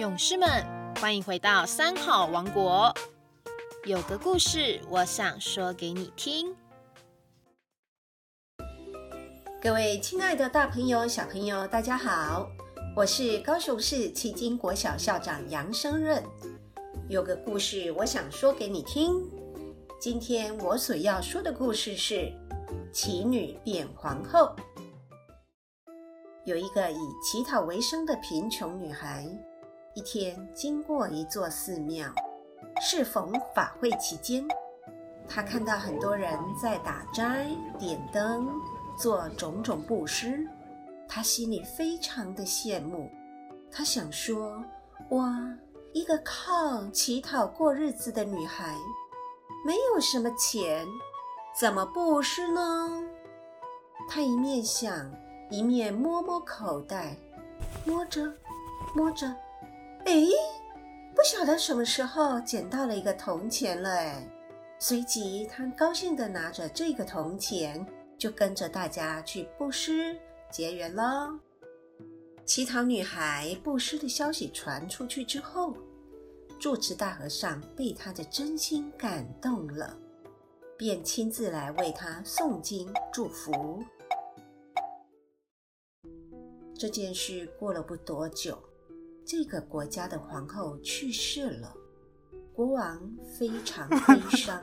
勇士们，欢迎回到三好王国。有个故事，我想说给你听。各位亲爱的大朋友、小朋友，大家好，我是高雄市旗津国小校长杨生任。有个故事，我想说给你听。今天我所要说的故事是奇女变皇后。有一个以乞讨为生的贫穷女孩。一天经过一座寺庙，适逢法会期间，他看到很多人在打斋、点灯、做种种布施，他心里非常的羡慕。他想说：“哇，一个靠乞讨过日子的女孩，没有什么钱，怎么布施呢？”他一面想，一面摸摸口袋，摸着，摸着。哎，不晓得什么时候捡到了一个铜钱了哎！随即他高兴地拿着这个铜钱，就跟着大家去布施结缘了。乞讨女孩布施的消息传出去之后，住持大和尚被她的真心感动了，便亲自来为她诵经祝福。这件事过了不多久。这个国家的皇后去世了，国王非常悲伤，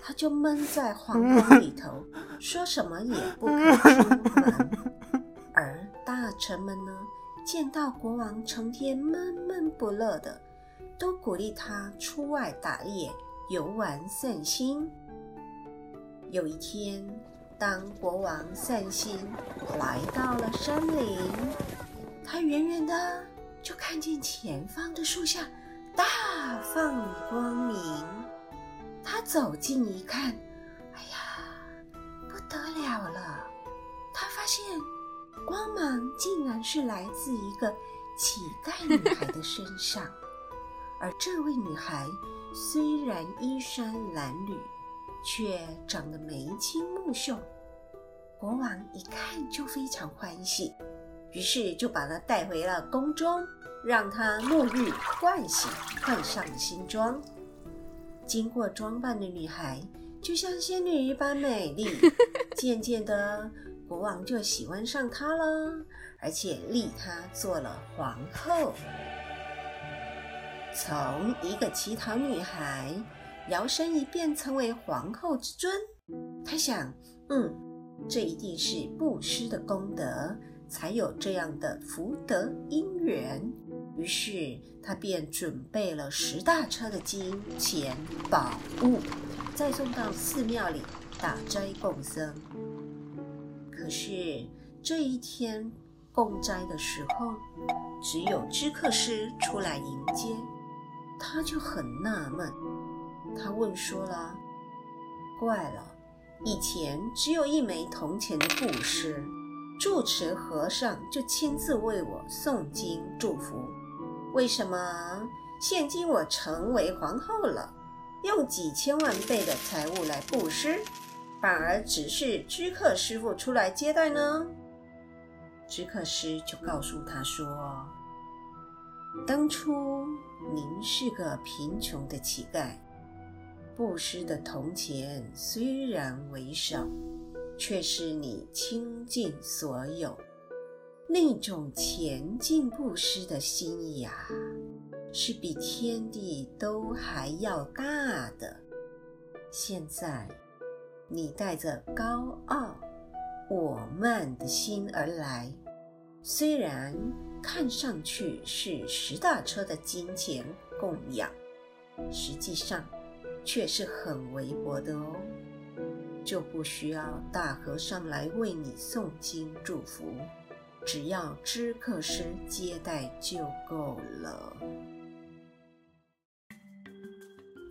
他就闷在皇宫里头，说什么也不肯出门。而大臣们呢，见到国王成天闷闷不乐的，都鼓励他出外打猎、游玩散心。有一天，当国王散心来到了山林，他远远的。就看见前方的树下大放光明，他走近一看，哎呀，不得了了！他发现光芒竟然是来自一个乞丐女孩的身上，而这位女孩虽然衣衫褴褛，却长得眉清目秀。国王一看就非常欢喜。于是就把她带回了宫中，让她沐浴换洗，换上了新装。经过装扮的女孩就像仙女一般美丽。渐渐的，国王就喜欢上她了，而且立她做了皇后。从一个乞讨女孩摇身一变成为皇后之尊，他想，嗯，这一定是布施的功德。才有这样的福德因缘，于是他便准备了十大车的金钱宝物，再送到寺庙里打斋供僧。可是这一天供斋的时候，只有知客师出来迎接，他就很纳闷，他问说了：“怪了，以前只有一枚铜钱的布施。”住持和尚就亲自为我诵经祝福。为什么现今我成为皇后了，用几千万倍的财物来布施，反而只是知客师傅出来接待呢？知客师就告诉他说：“当初您是个贫穷的乞丐，布施的铜钱虽然为少。”却是你倾尽所有，那种前进不失的心意啊，是比天地都还要大的。现在，你带着高傲、我慢的心而来，虽然看上去是十大车的金钱供养，实际上却是很微薄的哦。就不需要大和尚来为你诵经祝福，只要知客师接待就够了。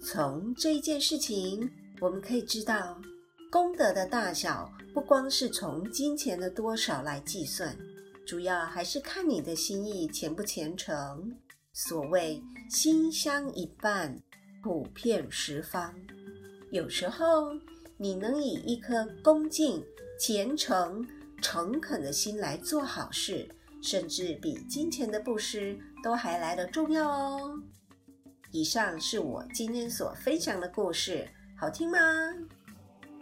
从这一件事情，我们可以知道，功德的大小不光是从金钱的多少来计算，主要还是看你的心意虔不虔诚。所谓心香一半，普遍十方。有时候。你能以一颗恭敬、虔诚、诚恳的心来做好事，甚至比金钱的布施都还来得重要哦。以上是我今天所分享的故事，好听吗？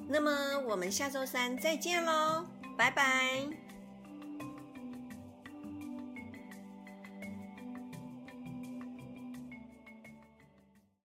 那么我们下周三再见喽，拜拜。